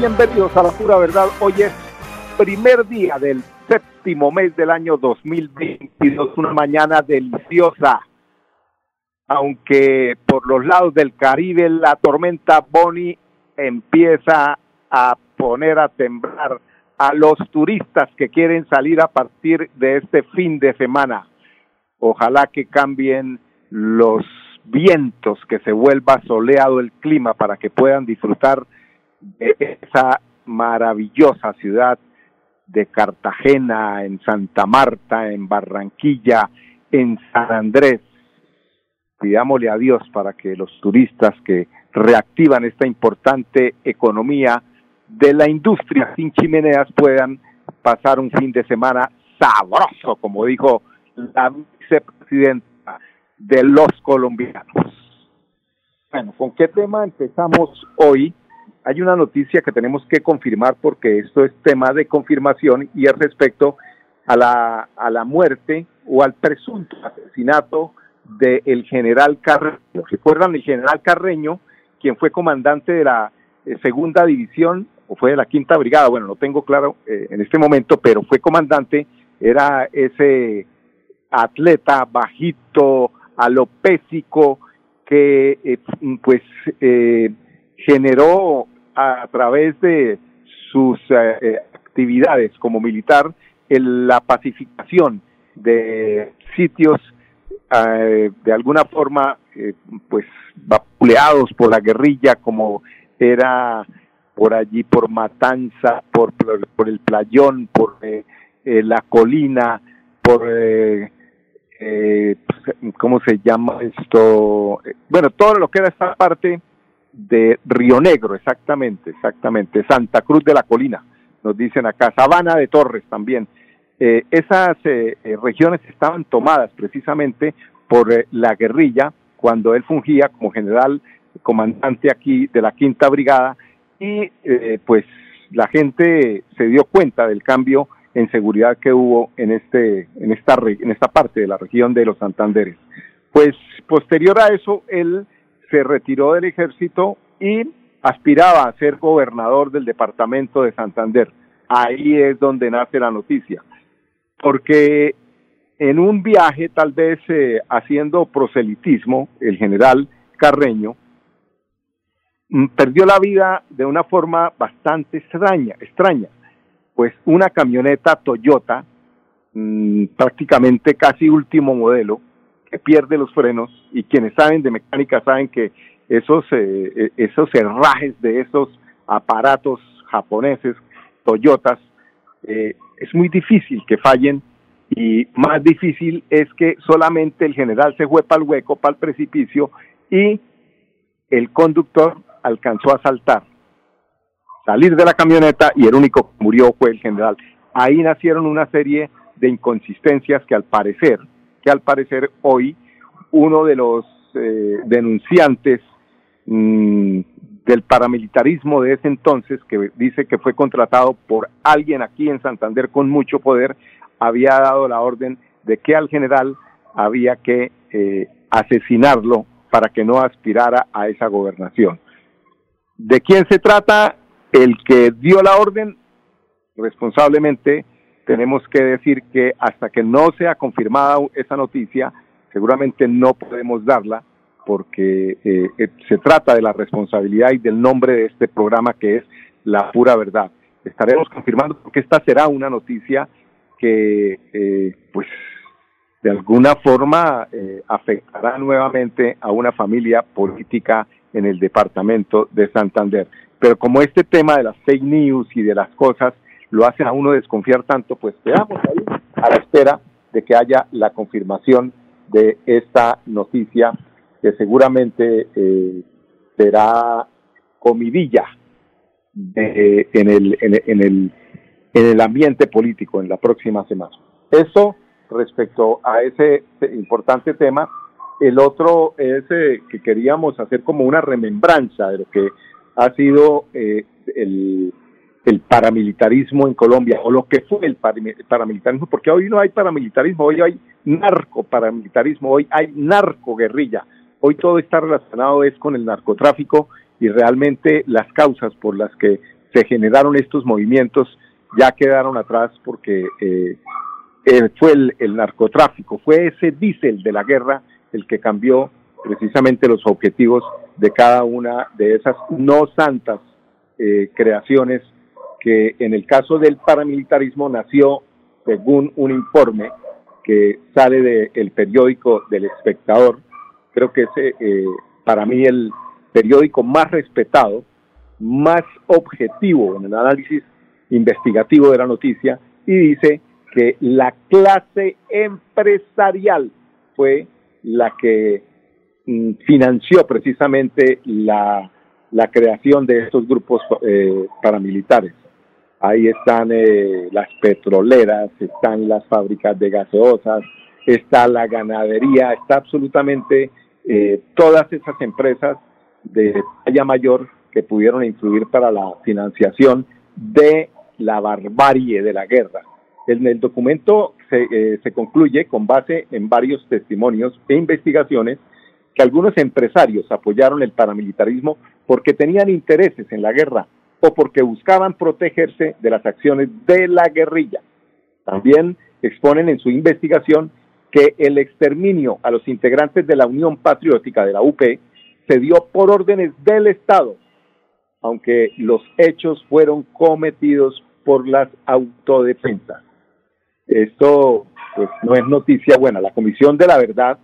Bienvenidos a la pura verdad. Hoy es primer día del séptimo mes del año 2022, una mañana deliciosa. Aunque por los lados del Caribe la tormenta Bonnie empieza a poner a temblar a los turistas que quieren salir a partir de este fin de semana. Ojalá que cambien los vientos, que se vuelva soleado el clima para que puedan disfrutar de esa maravillosa ciudad de Cartagena, en Santa Marta, en Barranquilla, en San Andrés. Pidámosle a Dios para que los turistas que reactivan esta importante economía de la industria sin chimeneas puedan pasar un fin de semana sabroso, como dijo la vicepresidenta de los colombianos. Bueno, ¿con qué tema empezamos hoy? Hay una noticia que tenemos que confirmar porque esto es tema de confirmación y es respecto a la, a la muerte o al presunto asesinato del general Carreño. ¿Recuerdan el general Carreño, quien fue comandante de la eh, segunda división o fue de la quinta brigada? Bueno, no tengo claro eh, en este momento, pero fue comandante, era ese atleta bajito, alopésico, que eh, pues generó a través de sus eh, eh, actividades como militar en la pacificación de sitios eh, de alguna forma pues vapuleados por la guerrilla como era por allí por Matanza, por, por, el Playón, por la colina, por ¿cómo se llama esto? Bueno, todo lo que era esta parte de Río Negro, exactamente, exactamente, Santa Cruz de la Colina, nos dicen acá, Sabana de Torres también. Eh, esas eh, eh, regiones estaban tomadas precisamente por la guerrilla cuando él fungía como general comandante aquí de la Quinta Brigada y pues la gente se dio cuenta del cambio en seguridad que hubo en este en esta en esta parte de la región de los Santanderes. Pues posterior a eso él se retiró del ejército y aspiraba a ser gobernador del departamento de Santander. Ahí es donde nace la noticia. Porque en un viaje, tal vez eh, haciendo proselitismo, el general Carreño mm, perdió la vida de una forma bastante extraña, extraña. Pues una camioneta Toyota, mm, prácticamente casi último modelo, que pierde los frenos y quienes saben de mecánica saben que esos, eh, eh, esos herrajes de esos aparatos japoneses, Toyotas, eh, es muy difícil que fallen y más difícil es que solamente el general se fue para el hueco, para el precipicio y el conductor alcanzó a saltar, salir de la camioneta y el único que murió fue el general. Ahí nacieron una serie de inconsistencias que al parecer que al parecer hoy uno de los eh, denunciantes mm, del paramilitarismo de ese entonces, que dice que fue contratado por alguien aquí en Santander con mucho poder, había dado la orden de que al general había que eh, asesinarlo para que no aspirara a esa gobernación. ¿De quién se trata? El que dio la orden, responsablemente, tenemos que decir que hasta que no sea confirmada esa noticia, seguramente no podemos darla, porque eh, eh, se trata de la responsabilidad y del nombre de este programa que es La Pura Verdad. Estaremos confirmando porque esta será una noticia que, eh, pues, de alguna forma afectará nuevamente a una familia política en el departamento de Santander. Pero como este tema de las fake news y de las cosas lo hacen a uno desconfiar tanto, pues quedamos ahí a la espera de que haya la confirmación de esta noticia que seguramente eh, será comidilla en, el, en, el, en el ambiente político en la próxima semana. Eso respecto a ese importante tema. El otro es eh, que queríamos hacer como una remembranza de lo que ha sido eh, el, el paramilitarismo en Colombia o lo que fue el paramilitarismo, porque hoy no hay paramilitarismo, hoy hay narco paramilitarismo, hoy hay narco guerrilla, hoy todo está relacionado es con el narcotráfico y realmente las causas por las que se generaron estos movimientos ya quedaron atrás porque eh, eh, fue el, el, narcotráfico, fue ese diésel de la guerra el que cambió precisamente los objetivos de cada una de esas no santas eh, creaciones que en el caso del paramilitarismo nació según un informe que sale del periódico del espectador, creo que es eh, para mí el periódico más respetado, más objetivo en el análisis investigativo de la noticia, y dice que la clase empresarial fue la que mm, financió precisamente la, la, creación de estos grupos eh, paramilitares. Ahí están eh, las petroleras, están las fábricas de gaseosas, está la ganadería, está absolutamente eh, todas esas empresas de talla mayor que pudieron influir para la financiación de la barbarie de la guerra. En el documento se, eh, se concluye con base en varios testimonios e investigaciones que algunos empresarios apoyaron el paramilitarismo porque tenían intereses en la guerra o porque buscaban protegerse de las acciones de la guerrilla. También exponen en su investigación que el exterminio a los integrantes de la Unión Patriótica de la UP se dio por órdenes del Estado, aunque los hechos fueron cometidos por las autodefensas. Esto pues no es noticia buena. La Comisión de la Verdad,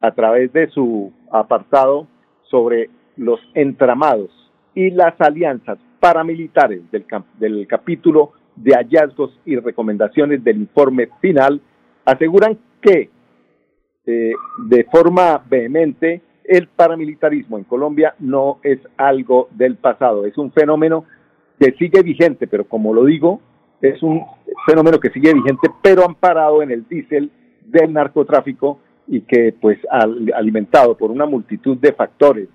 a través de su apartado sobre los entramados y las alianzas paramilitares del, del capítulo de hallazgos y recomendaciones del informe final aseguran que eh, de forma vehemente el paramilitarismo en Colombia no es algo del pasado, es un fenómeno que sigue vigente, pero como lo digo, es un fenómeno que sigue vigente, pero amparado en el diésel del narcotráfico y que pues alimentado por una multitud de factores,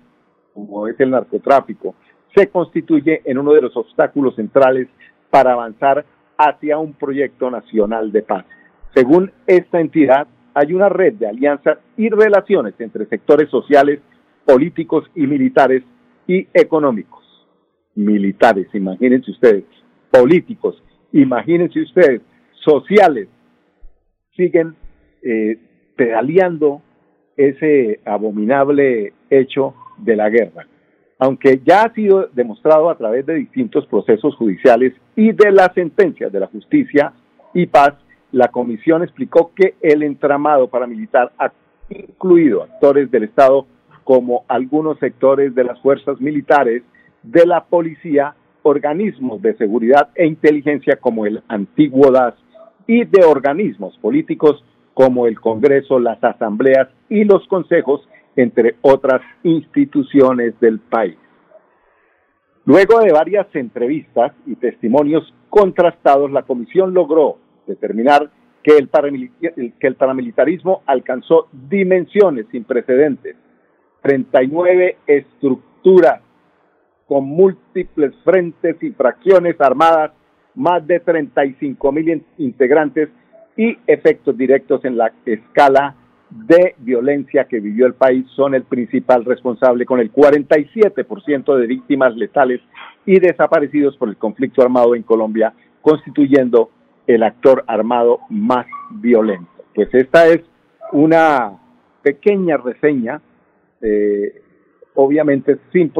como es el narcotráfico, se constituye en uno de los obstáculos centrales para avanzar hacia un proyecto nacional de paz. Según esta entidad, hay una red de alianzas y relaciones entre sectores sociales, políticos y militares y económicos. Militares, imagínense ustedes, políticos, imagínense ustedes, sociales, siguen eh, pedaleando ese abominable hecho de la guerra aunque ya ha sido demostrado a través de distintos procesos judiciales y de las sentencias de la justicia y paz, la comisión explicó que el entramado paramilitar ha incluido actores del Estado como algunos sectores de las fuerzas militares, de la policía, organismos de seguridad e inteligencia como el antiguo DAS y de organismos políticos como el Congreso, las asambleas y los consejos entre otras instituciones del país. Luego de varias entrevistas y testimonios contrastados, la comisión logró determinar que el, paramilitarismo alcanzó dimensiones sin precedentes, 39 estructuras con múltiples frentes y fracciones armadas, más de 35 mil integrantes y efectos directos en la escala de violencia que vivió el país son el principal responsable con el 47% de víctimas letales y desaparecidos por el conflicto armado en Colombia, constituyendo el actor armado más violento. Pues esta es una pequeña reseña, eh, obviamente sin,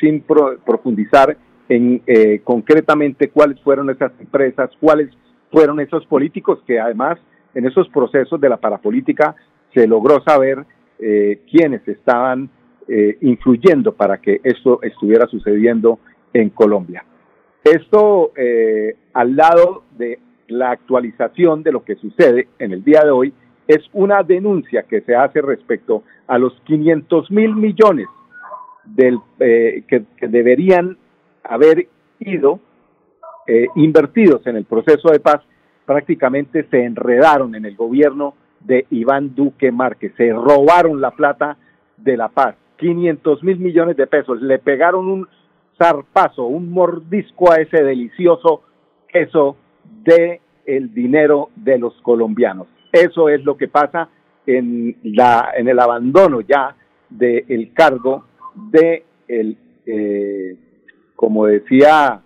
sin profundizar en eh, concretamente cuáles fueron esas empresas, cuáles fueron esos políticos que además en esos procesos de la parapolítica se logró saber eh, quiénes estaban eh, influyendo para que esto estuviera sucediendo en Colombia. Esto eh, al lado de la actualización de lo que sucede en el día de hoy es una denuncia que se hace respecto a los 500 mil millones del, que, deberían haber ido invertidos en el proceso de paz, prácticamente se enredaron en el gobierno de Iván Duque Márquez. Se robaron la plata de la paz, 500 mil millones de pesos. Le pegaron un zarpazo, un mordisco a ese delicioso queso de el dinero de los colombianos. Eso es lo que pasa en la en el abandono ya del cargo de el eh, como decía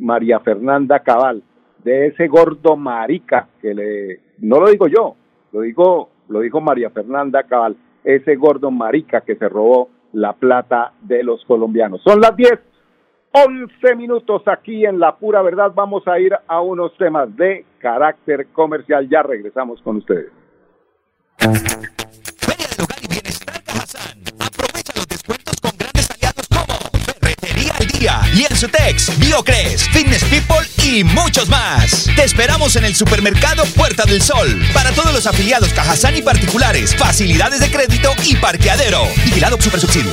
María Fernanda Cabal, de ese gordo marica que le no lo digo yo, lo dijo, lo dijo María Fernanda Cabal, ese gordo marica que se robó la plata de los colombianos. Son las 10, 11 minutos aquí en La Pura Verdad. Vamos a ir a unos temas de carácter comercial. Ya regresamos con ustedes. Biocres, Fitness People y muchos más. Te esperamos en el supermercado Puerta del Sol. Para todos los afiliados Cajazán y particulares, facilidades de crédito y parqueadero. Vigilado Super Subsidio.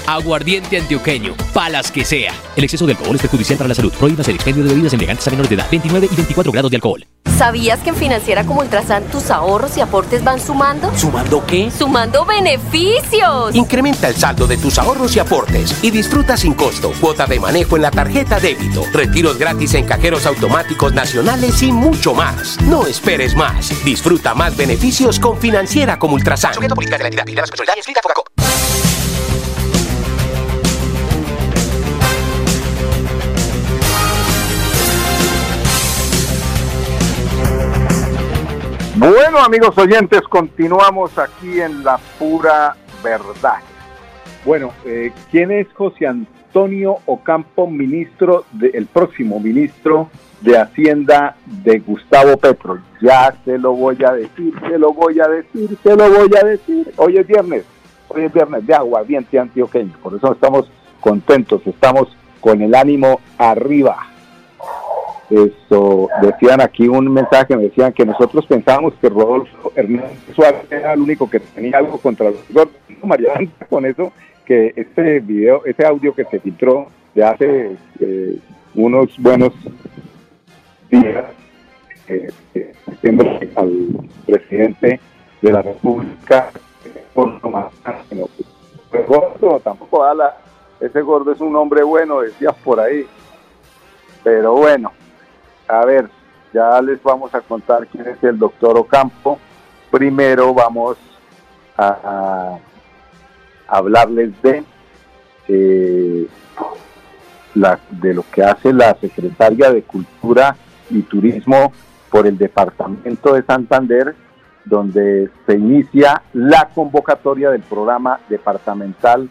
Aguardiente antioqueño, palas que sea. El exceso de alcohol es perjudicial para la salud. Prohíbas el expendio de bebidas elegantes a menores de edad. 29 y 24 grados de alcohol. ¿Sabías que en Financiera como Ultrasan tus ahorros y aportes van sumando? ¿Sumando qué? ¡Sumando beneficios! Incrementa el saldo de tus ahorros y aportes y disfruta sin costo cuota de manejo en la tarjeta débito, retiros gratis en cajeros automáticos nacionales y mucho más. No esperes más. Disfruta más beneficios con Financiera como Ultrasan. Bueno, amigos oyentes, continuamos aquí en la pura verdad. Bueno, eh, ¿quién es José Antonio Ocampo, ministro, el próximo ministro de Hacienda de Gustavo Petro? Ya se lo voy a decir, se lo voy a decir, se lo voy a decir. Hoy es viernes, hoy es viernes de aguardiente antioqueño, por eso estamos contentos, estamos con el ánimo arriba. Esto, decían aquí un mensaje, me decían que nosotros pensábamos que Rodolfo Hernández Suárez era el único que tenía algo contra los gordos. María con eso, que este video, ese audio que se filtró de hace eh, unos buenos días, eh, eh al presidente de la República, por pues, gordo, tampoco ala, ese gordo es un hombre bueno, decías por ahí. Pero bueno, a ver, ya les vamos a contar quién es el doctor Ocampo. Primero vamos a, hablarles de, eh, la, de lo que hace la secretaria de Cultura y Turismo por el Departamento de Santander, donde se inicia la convocatoria del programa departamental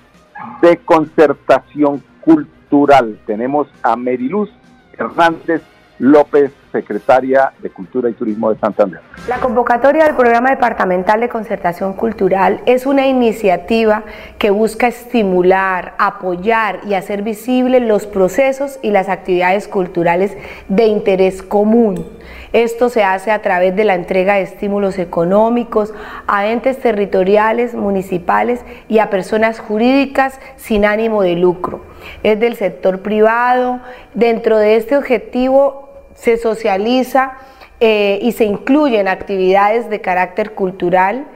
de concertación cultural. Tenemos a Meriluz Hernández López, secretaria de Cultura y Turismo de Santander. La convocatoria del Programa Departamental de Concertación Cultural es una iniciativa que busca estimular, apoyar y hacer visibles los procesos y las actividades culturales de interés común. Esto se hace a través de la entrega de estímulos económicos a entes territoriales, municipales y a personas jurídicas sin ánimo de lucro. Es del sector privado. Dentro de este objetivo se socializa eh, y se incluyen actividades de carácter cultural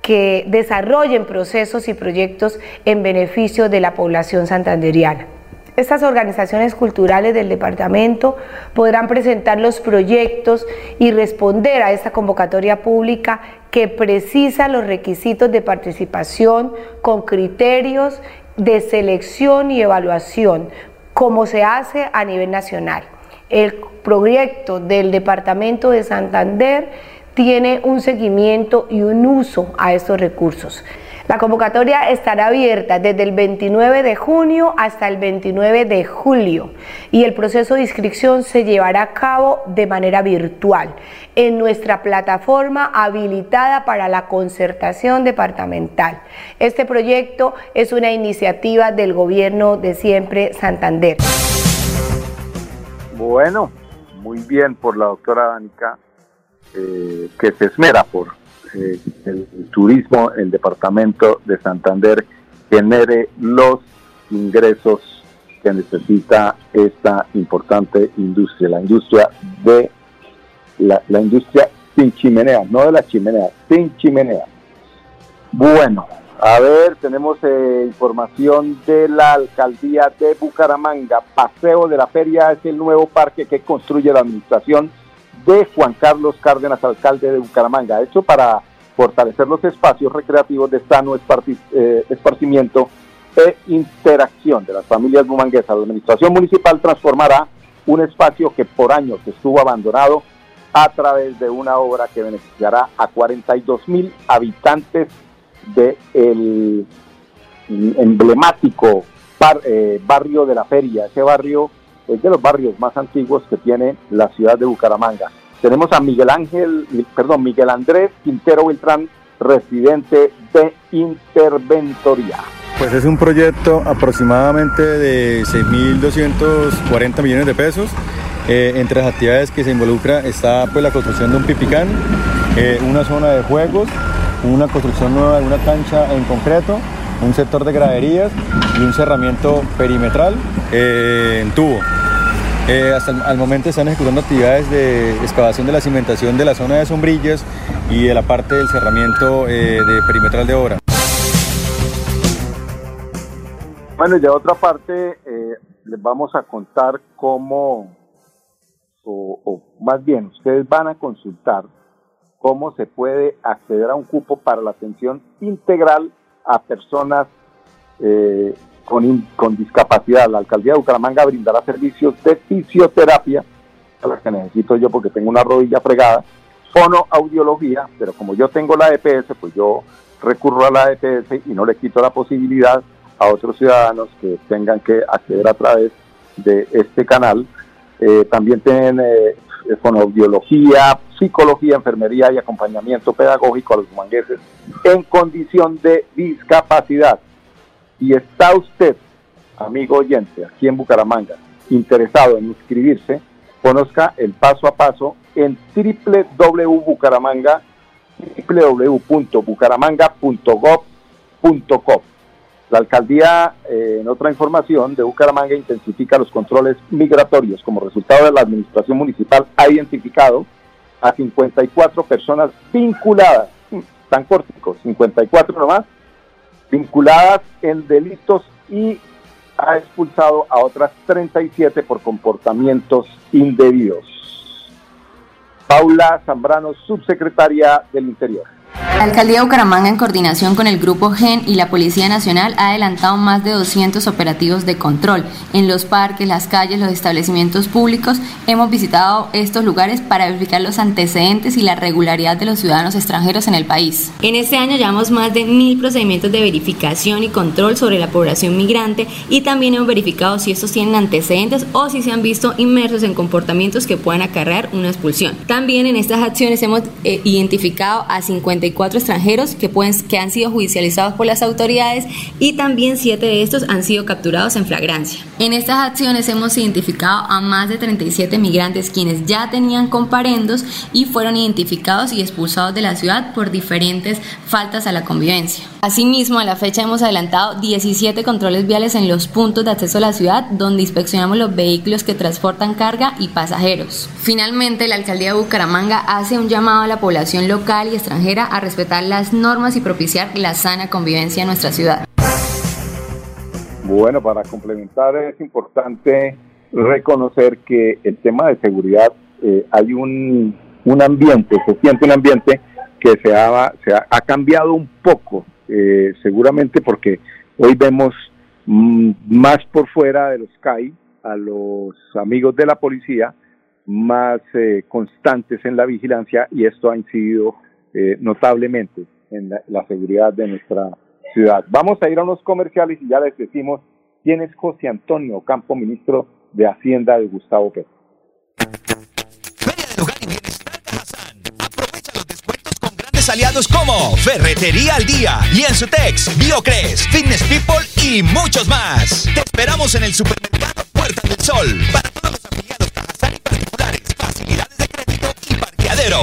que desarrollen procesos y proyectos en beneficio de la población santanderiana. Estas organizaciones culturales del departamento podrán presentar los proyectos y responder a esta convocatoria pública que precisa los requisitos de participación con criterios de selección y evaluación, como se hace a nivel nacional. El proyecto del Departamento de Santander tiene un seguimiento y un uso a estos recursos. La convocatoria estará abierta desde el 29 de junio hasta el 29 de julio y el proceso de inscripción se llevará a cabo de manera virtual en nuestra plataforma habilitada para la concertación departamental. Este proyecto es una iniciativa del gobierno de siempre Santander. Bueno, muy bien por la doctora Danica, eh, que se esmera por eh, el, turismo el departamento de Santander genere los ingresos que necesita esta importante industria, la industria de la, la industria sin chimenea, no de la chimenea, sin chimenea. Bueno, a ver, tenemos eh, información de la alcaldía de Bucaramanga. Paseo de la Feria es el nuevo parque que construye la administración de Juan Carlos Cárdenas, alcalde de Bucaramanga. Hecho para fortalecer los espacios recreativos de sano eh, esparcimiento e interacción de las familias bumanguesas. La administración municipal transformará un espacio que por años estuvo abandonado a través de una obra que beneficiará a 42 mil habitantes del el emblemático eh, barrio de la feria. Ese barrio es de los barrios más antiguos que tiene la ciudad de Bucaramanga. Tenemos a Miguel Ángel, perdón, Miguel Andrés Quintero Beltrán, residente de Interventoría. Pues es un proyecto aproximadamente de 6.240 millones de pesos. Eh, entre las actividades que se involucra está pues la construcción de un pipicán, eh, una zona de juegos, una construcción nueva de una cancha en concreto, un sector de graderías y un cerramiento perimetral eh, en tubo. Eh, hasta el, momento están ejecutando actividades de excavación de la cimentación de la zona de sombrillas y de la parte del cerramiento eh, de perimetral de obra. Bueno, y de otra parte, les vamos a contar cómo, o más bien, ustedes van a consultar cómo se puede acceder a un cupo para la atención integral a personas eh, con, con, discapacidad. La alcaldía de Bucaramanga brindará servicios de fisioterapia, a las que necesito yo porque tengo una rodilla fregada, fonoaudiología, pero como yo tengo la EPS, pues yo recurro a la EPS y no le quito la posibilidad a otros ciudadanos que tengan que acceder a través de este canal. Eh, también tienen eh, fonoaudiología, psicología, enfermería y acompañamiento pedagógico a los mangueses en condición de discapacidad. Y está usted, amigo oyente, aquí en Bucaramanga, interesado en inscribirse, conozca el paso a paso en www.bucaramanga www.bucaramanga.gov.co. La alcaldía, eh, en otra información, de Bucaramanga intensifica los controles migratorios. Como resultado de la administración municipal ha identificado a 54 personas vinculadas, tan corticos, 54 nomás, vinculadas en delitos y ha expulsado a otras 37 por comportamientos indebidos. Paula Zambrano, subsecretaria del Interior. La alcaldía de Bucaramanga, en coordinación con el Grupo GEN y la Policía Nacional, ha adelantado más de 200 operativos de control en los parques, las calles, los establecimientos públicos. Hemos visitado estos lugares para verificar los antecedentes y la regularidad de los ciudadanos extranjeros en el país. En este año llevamos más de mil procedimientos de verificación y control sobre la población migrante y también hemos verificado si estos tienen antecedentes o si se han visto inmersos en comportamientos que puedan acarrear una expulsión. También en estas acciones hemos eh, identificado a 54 extranjeros que, pueden, que han sido judicializados por las autoridades y también siete de estos han sido capturados en flagrancia. En estas acciones hemos identificado a más de 37 migrantes quienes ya tenían comparendos y fueron identificados y expulsados de la ciudad por diferentes faltas a la convivencia. Asimismo, a la fecha hemos adelantado 17 controles viales en los puntos de acceso a la ciudad donde inspeccionamos los vehículos que transportan carga y pasajeros. Finalmente, la alcaldía de Bucaramanga hace un llamado a la población local y extranjera a respetar las normas y propiciar la sana convivencia en nuestra ciudad. Bueno, para complementar es importante reconocer que el tema de seguridad eh, hay un, un ambiente, se siente un ambiente que se ha, se ha, cambiado un poco, eh, seguramente porque hoy vemos mm, más por fuera de los CAI a los amigos de la policía, más eh, constantes en la vigilancia y esto ha incidido eh, notablemente en la, la, seguridad de nuestra ciudad. Vamos a ir a unos comerciales y ya les decimos quién es José Antonio Campo, ministro de Hacienda de Gustavo Petro. aliados como Ferretería al Día, Lienzutex, Biocres, Fitness People y muchos más. Te esperamos en el supermercado Puerta del Sol para todos los afiliados Cajazán y particulares, facilidades de crédito y parqueadero.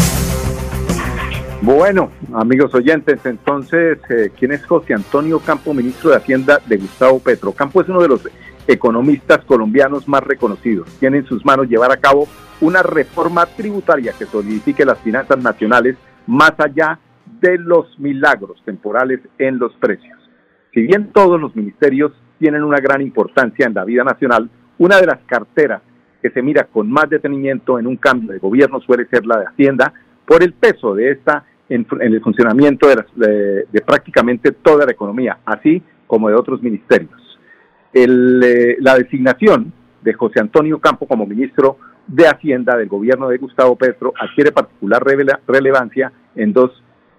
Bueno, amigos oyentes, entonces, eh, ¿quién es José Antonio Campo, ministro de Hacienda de Gustavo Petro? Campo es uno de los economistas colombianos más reconocidos. Tiene en sus manos llevar a cabo una reforma tributaria que solidifique las finanzas nacionales más allá de los milagros temporales en los precios. Si bien todos los ministerios tienen una gran importancia en la vida nacional, una de las carteras que se mira con más detenimiento en un cambio de gobierno suele ser la de Hacienda por el peso de esta en, el funcionamiento de, prácticamente toda la economía, así como de otros ministerios. Eh, la designación de José Antonio Campo como ministro de Hacienda del gobierno de Gustavo Petro adquiere particular relevancia en dos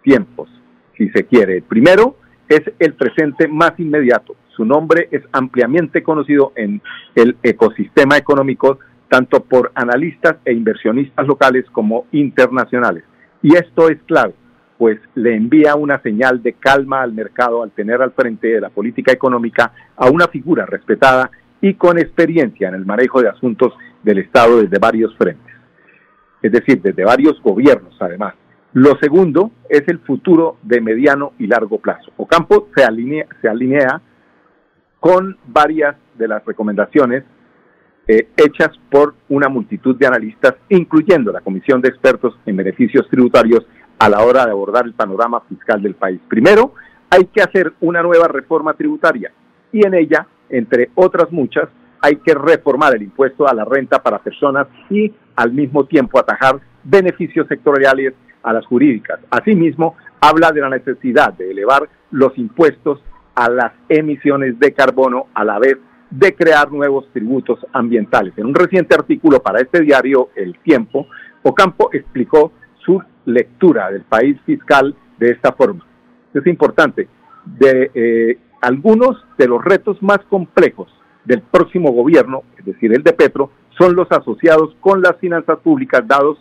tiempos, si se quiere. El primero es el presente más inmediato. Su nombre es ampliamente conocido en el ecosistema económico tanto por analistas e inversionistas locales como internacionales. Y esto es clave, pues le envía una señal de calma al mercado al tener al frente de la política económica a una figura respetada y con experiencia en el manejo de asuntos del Estado desde varios frentes, es decir, desde varios gobiernos además. Lo segundo es el futuro de mediano y largo plazo. Ocampo se alinea, se alinea con varias de las recomendaciones eh, hechas por una multitud de analistas, incluyendo la Comisión de Expertos en Beneficios Tributarios a la hora de abordar el panorama fiscal del país. Primero, hay que hacer una nueva reforma tributaria y en ella, entre otras muchas, hay que reformar el impuesto a la renta para personas y al mismo tiempo atajar beneficios sectoriales a las jurídicas. Asimismo, habla de la necesidad de elevar los impuestos a las emisiones de carbono a la vez de crear nuevos tributos ambientales. En un reciente artículo para este diario El Tiempo, Ocampo explicó su lectura del país fiscal de esta forma. Es importante, de eh, algunos de los retos más complejos del próximo gobierno, es decir, el de Petro, son los asociados con las finanzas públicas, dados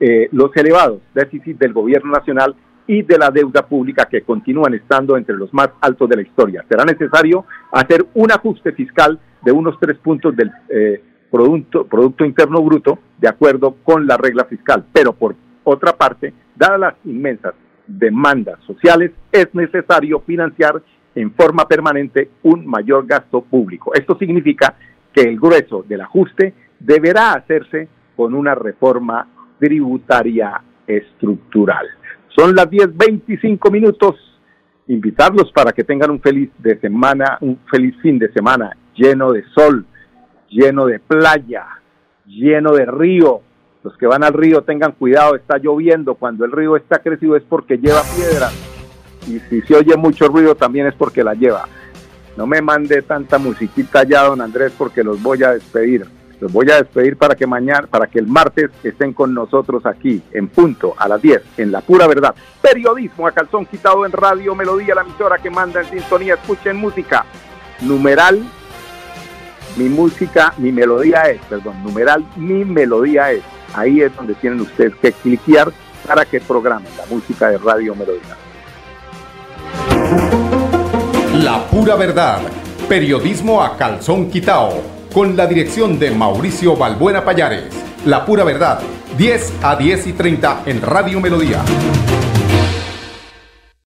eh, los elevados déficits del gobierno nacional y de la deuda pública que continúan estando entre los más altos de la historia. Será necesario hacer un ajuste fiscal de unos tres puntos del eh, producto, producto Interno Bruto de acuerdo con la regla fiscal. Pero por otra parte, dadas las inmensas demandas sociales, es necesario financiar en forma permanente un mayor gasto público. Esto significa que el grueso del ajuste deberá hacerse con una reforma tributaria estructural. Son las 10.25 minutos. Invitarlos para que tengan un feliz de semana, un feliz fin de semana lleno de sol, lleno de playa, lleno de río. Los que van al río tengan cuidado, está lloviendo. Cuando el río está crecido es porque lleva piedra. Y si se oye mucho ruido también es porque la lleva. No me mande tanta musiquita ya, don Andrés, porque los voy a despedir. Los voy a despedir para que mañana, para que el martes estén con nosotros aquí, en punto, a las 10, en La Pura Verdad. Periodismo a calzón quitado en Radio Melodía, la emisora que manda en sintonía. Escuchen música. Numeral, mi música, mi melodía es, perdón, numeral, mi melodía es. Ahí es donde tienen ustedes que cliquear para que programen la música de Radio Melodía. La Pura Verdad. Periodismo a calzón quitado con la dirección de Mauricio Balbuena Payares. La pura verdad, 10 a 10 y 30 en Radio Melodía.